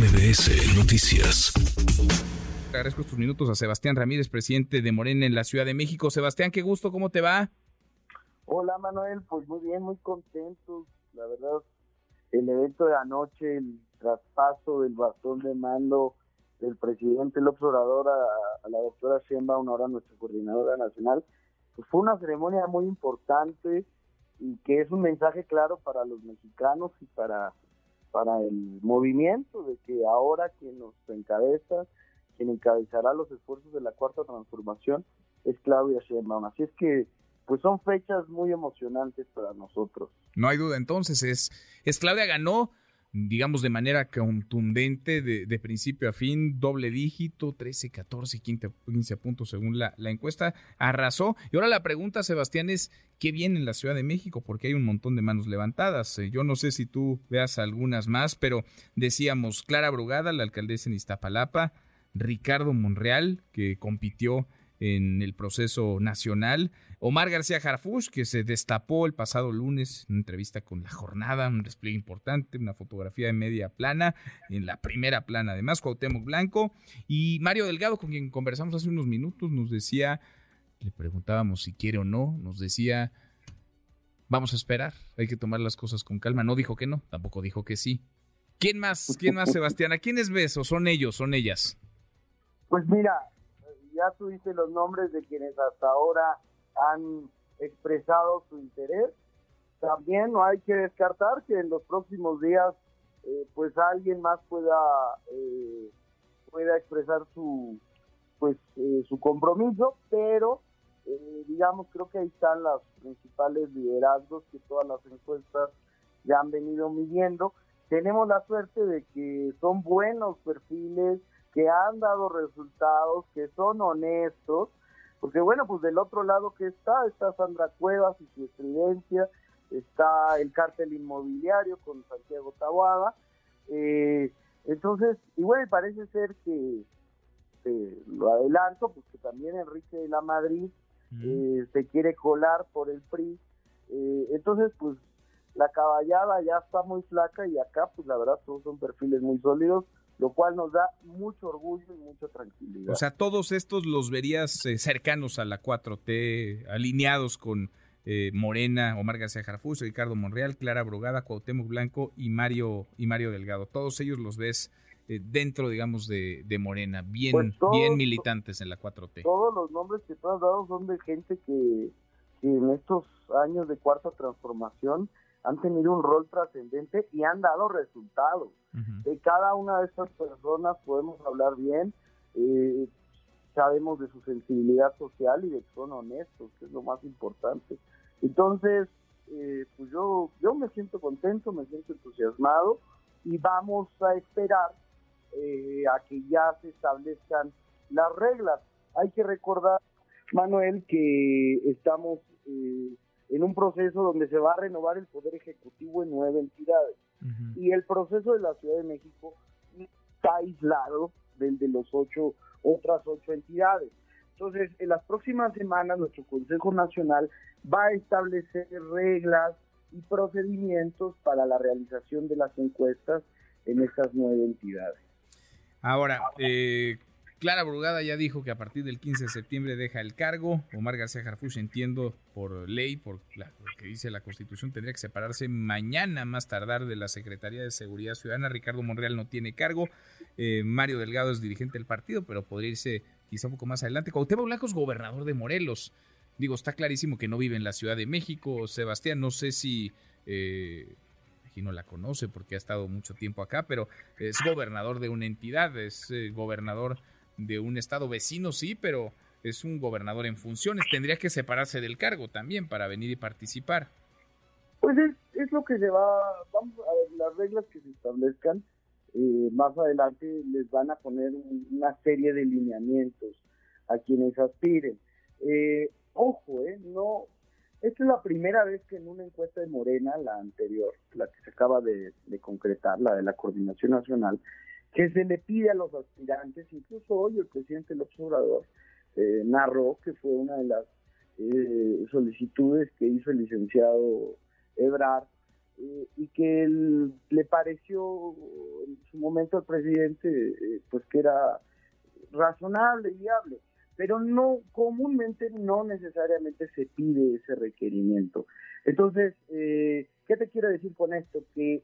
MBS Noticias. Agradezco estos minutos a Sebastián Ramírez, presidente de Morena en la Ciudad de México. Sebastián, qué gusto, ¿cómo te va? Hola Manuel, pues muy bien, muy contento. La verdad, el evento de anoche, el traspaso del bastón de mando del presidente López Obrador a, la doctora Sheinbaum, ahora nuestra coordinadora nacional, pues fue una ceremonia muy importante y que es un mensaje claro para los mexicanos y para para el movimiento de que ahora quien nos encabeza, quien encabezará los esfuerzos de la cuarta transformación es Claudia Sheinbaum. Así es que pues son fechas muy emocionantes para nosotros. No hay duda, entonces es, es Claudia ganó digamos, de manera contundente, de, principio a fin, doble dígito, 13, 14, 15, 15 puntos según la, la, encuesta, arrasó. Y ahora la pregunta, Sebastián, es, ¿qué viene en la Ciudad de México? Porque hay un montón de manos levantadas. Eh, yo no sé si tú veas algunas más, pero decíamos, Clara Brugada, la alcaldesa en Iztapalapa, Ricardo Monreal, que compitió en el proceso nacional. Omar García Harfush, que se destapó el pasado lunes en una entrevista con La Jornada, un despliegue importante, una fotografía de media plana, en la primera plana además, Cuauhtémoc Blanco. Y Mario Delgado, con quien conversamos hace unos minutos, nos decía, le preguntábamos si quiere o no, nos decía, vamos a esperar, hay que tomar las cosas con calma. No dijo que no, tampoco dijo que sí. ¿Quién más? ¿Quién más, Sebastián? ¿A quiénes ves o son ellos, son ellas? Pues mira, ya tuviste los nombres de quienes hasta ahora han expresado su interés. También no hay que descartar que en los próximos días eh, pues alguien más pueda eh, pueda expresar su pues eh, su compromiso, pero digamos creo que ahí están los principales liderazgos que todas las encuestas ya han venido midiendo. Tenemos la suerte de que son buenos perfiles, que han dado resultados, que son honestos, porque bueno, pues del otro lado que está, está Sandra Cuevas y su estridencia, está el cártel inmobiliario con Santiago Taboada, eh, entonces, y bueno, parece ser que, lo adelanto, pues que también Enrique de la Madrid eh, se quiere colar por el PRI, eh, entonces pues la caballada ya está muy flaca y acá pues la verdad todos son perfiles muy sólidos, lo cual nos da mucho orgullo y mucha tranquilidad. O sea, todos estos los verías eh, cercanos a la 4T, alineados con eh, Morena, Omar García Jarfus, Ricardo Monreal, Clara Brogada, Cuauhtémoc Blanco y Mario, y Mario Delgado. Todos ellos los ves eh, dentro, digamos, de, Morena, bien, pues bien militantes en la 4T. Todos los nombres que tú has dado son de gente que, que en estos años de cuarta transformación han tenido un rol trascendente y han dado resultados. De cada una de estas personas podemos hablar bien, eh, sabemos de su sensibilidad social y de que son honestos, que es lo más importante. Entonces, eh, pues yo, yo me siento contento, me siento entusiasmado y vamos a esperar eh, a que ya se establezcan las reglas. Hay que recordar, Manuel, que estamos en un proceso donde se va a renovar el Poder Ejecutivo en nueve entidades. Y el proceso de la Ciudad de México está aislado del de los ocho, otras ocho entidades. Entonces, en las próximas semanas nuestro Consejo Nacional va a establecer reglas y procedimientos para la realización de las encuestas en estas nueve entidades. Ahora, eh, Clara Brugada ya dijo que a partir del 15 de septiembre deja el cargo. Omar García Jarfush, entiendo por ley, por lo que dice la Constitución, tendría que separarse mañana más tardar de la Secretaría de Seguridad Ciudadana. Ricardo Monreal no tiene cargo. Eh, Mario Delgado es dirigente del partido, pero podría irse quizá un poco más adelante. Cuauhtémoc Blanco es gobernador de Morelos. Digo, está clarísimo que no vive en la Ciudad de México. Sebastián, no sé si... Eh, no la conoce porque ha estado mucho tiempo acá, pero es gobernador de una entidad, es eh, gobernador de un estado vecino, sí, pero es un gobernador en funciones. Tendría que separarse del cargo también para venir y participar. Pues es, lo que se va, vamos a ver, las reglas que se establezcan, eh, más adelante les van a poner una serie de lineamientos a quienes aspiren. Eh, ojo, eh, no, esta es la primera vez que en una encuesta de Morena, la anterior, la que se acaba de concretar, la de la Coordinación Nacional, que se le pide a los aspirantes, incluso hoy el presidente López Obrador eh, narró que fue una de las eh, solicitudes que hizo el licenciado Ebrard eh, y que le parece pareció en su momento al presidente eh, pues que era razonable viable, pero no comúnmente no necesariamente se pide ese requerimiento. Entonces, eh, ¿qué te quiero decir con esto? Que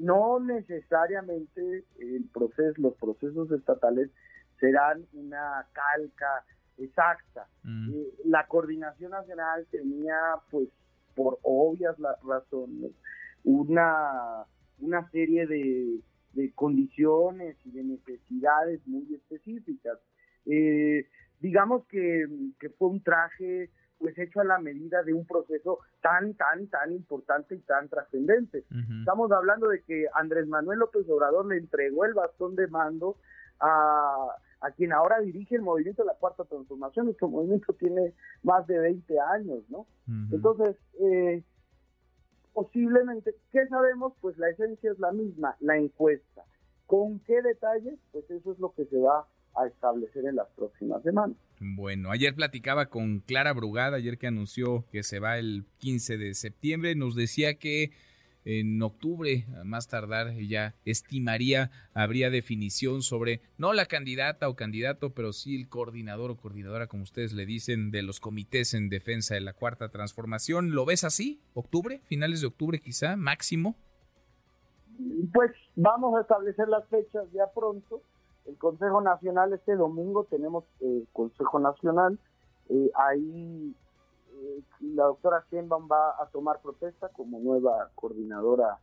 no necesariamente el proceso, los procesos estatales serán una calca exacta. Mm. Eh, la coordinación nacional tenía, pues, por obvias las razones, una, una serie de, de condiciones y de necesidades muy específicas. Eh, digamos que, que fue un traje pues hecho a la medida de un proceso tan, tan, tan importante y tan trascendente. Estamos hablando de que Andrés Manuel López Obrador le entregó el bastón de mando a, a quien ahora dirige el movimiento de la Cuarta Transformación. Nuestro movimiento tiene más de 20 años, ¿no? Entonces, eh, posiblemente, ¿qué sabemos? Pues la esencia es la misma, la encuesta. ¿Con qué detalles? Pues eso es lo que se va a establecer en las próximas semanas. Bueno, ayer platicaba con Clara Brugada, ayer que anunció que se va el 15 de septiembre, nos decía que en octubre, a más tardar, ya estimaría, habría definición sobre, no la candidata o candidato, pero sí el coordinador o coordinadora, como ustedes le dicen, de los comités en defensa de la cuarta transformación. ¿Lo ves así? ¿Octubre? ¿Finales de octubre quizá? ¿Máximo? Pues vamos a establecer las fechas ya pronto. El Consejo Nacional este domingo tenemos eh, Consejo Nacional. Eh, ahí eh, la doctora Sheinbaum va a tomar protesta como nueva coordinadora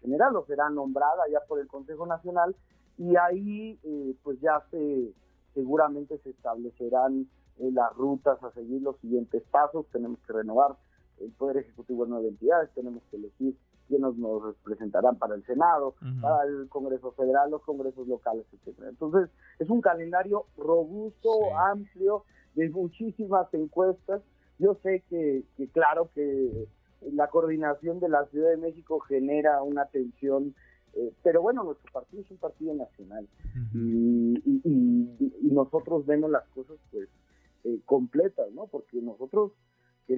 general o será nombrada ya por el Consejo Nacional y ahí eh, pues ya se seguramente se establecerán las rutas a seguir los siguientes pasos. Tenemos que renovar el Poder Ejecutivo de nueve entidades, tenemos que elegir quiénes nos representarán para el Senado, para el Congreso Federal, los congresos locales, etcétera. Entonces, es un calendario robusto, Sí. amplio, de muchísimas encuestas. Yo sé que, que, claro que la coordinación de la Ciudad de México genera una tensión, eh, pero bueno, nuestro partido es un partido nacional y, y- y- y nosotros vemos las cosas pues eh, completas, ¿no? Porque nosotros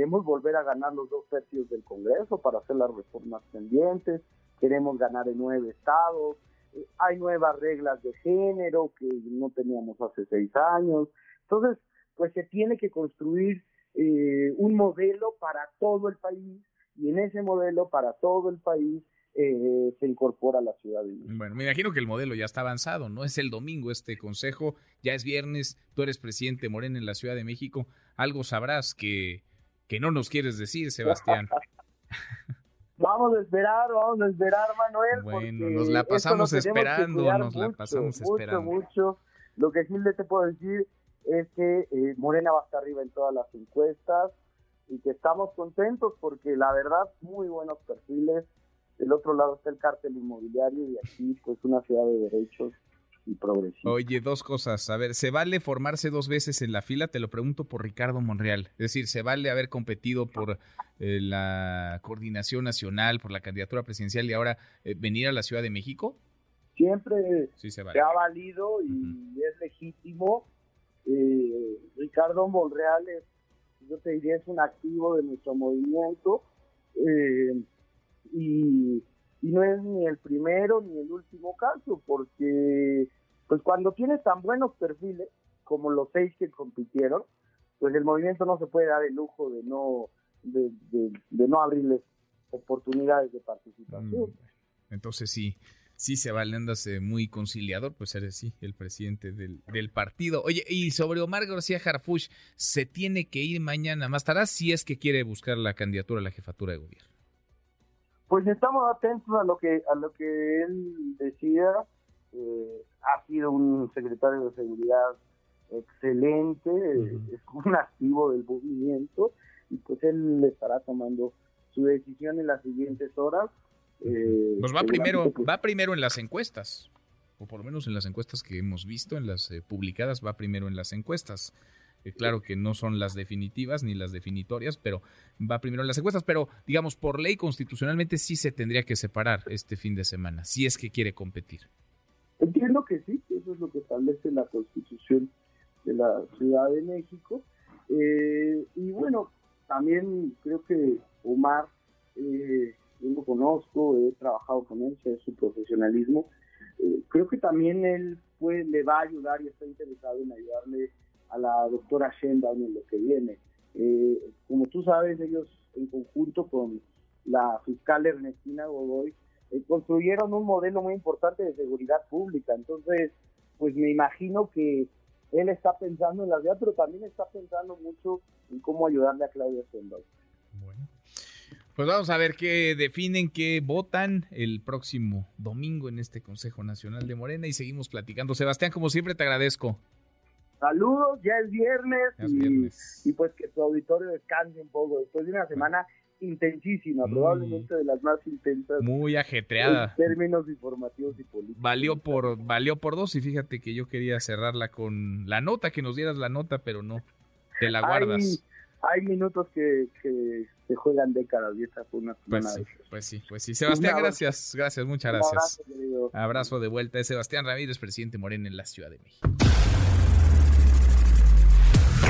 queremos volver a ganar los dos tercios del Congreso para hacer las reformas pendientes, queremos ganar en nueve estados, eh, hay nuevas reglas de género que no teníamos hace seis años, entonces pues se tiene que construir eh, un modelo para todo el país y en ese modelo para todo el país eh, se incorpora la Ciudad de México. Bueno, me imagino que el modelo ya está avanzado, ¿no? Es el domingo este consejo, ya es viernes, tú eres presidente Morena en la Ciudad de México, algo sabrás que, que no nos quieres decir, Sebastián. Vamos a esperar, vamos a esperar, Manuel. Bueno, nos la pasamos esperando, nos la pasamos mucho, esperando. Mucho, Lo que sí le te puedo decir es que eh, Morena va a estar arriba en todas las encuestas y que estamos contentos porque la verdad, muy buenos perfiles. Del otro lado está el cártel inmobiliario y aquí, pues, una ciudad de derechos y progresista. Oye, dos cosas. A ver, ¿se vale formarse dos veces en la fila? Te lo pregunto por Ricardo Monreal. Es decir, ¿se vale haber competido por eh, la coordinación nacional, por la candidatura presidencial y ahora eh, venir a la Ciudad de México? Siempre Sí, se se vale. ha valido y es legítimo. Eh, Ricardo Monreal es, yo te diría, es un activo de nuestro movimiento eh, y, y no es ni el primero ni el último caso, porque pues cuando tienes tan buenos perfiles como los seis que compitieron, pues el movimiento no se puede dar el lujo de no de, de- de no abrirles oportunidades de participación. Mm, Entonces sí, sí se vale, andas eh, muy conciliador, pues eres sí el presidente del, del partido. Oye, y sobre Omar García Harfuch, se tiene que ir mañana más tarde si es que quiere buscar la candidatura a la jefatura de gobierno. Pues estamos atentos a lo que a lo que él decida. Eh, ha sido un secretario de seguridad excelente, es un activo del movimiento y pues él estará tomando su decisión en las siguientes horas. Eh, Pues va primero, pues, va primero en las encuestas, o por lo menos en las encuestas que hemos visto, en las eh, publicadas, va primero en las encuestas. Eh, claro que no son las definitivas ni las definitorias, pero va primero en las encuestas. Pero, digamos, por ley constitucionalmente sí se tendría que separar este fin de semana, si es que quiere competir. Entiendo que sí, eso es lo que establece la Constitución de la Ciudad de México. Eh, y bueno, también creo que Omar eh, yo lo conozco, he trabajado con él, sé su profesionalismo. Eh, creo que también él pues, le va a ayudar y está interesado en ayudarle a la doctora Sheinbaum en lo que viene. Eh, como tú sabes, ellos en conjunto con la fiscal Ernestina Godoy eh, construyeron un modelo muy importante de seguridad pública. Entonces, pues me imagino que él está pensando en la vida, pero también está pensando mucho en cómo ayudarle a Claudia Sheinbaum. Bueno. Pues vamos a ver qué definen, qué votan el próximo domingo en este Consejo Nacional de Morena y seguimos platicando. Sebastián, como siempre, te agradezco. Saludos, ya es viernes, y, pues que tu auditorio descanse un poco después de una semana intensísima, probablemente de las más intensas. Muy ajetreada. En términos informativos y políticos. Valió por, valió por dos y fíjate que yo quería cerrarla con la nota, que nos dieras la nota, pero no, te la guardas. Hay, minutos que, se juegan décadas y esta fue una pues sí, pues sí, pues sí. Sebastián, gracias, gracias, muchas gracias. Abrazo, abrazo de vuelta de Sebastián Ramírez, presidente Morena en la Ciudad de México.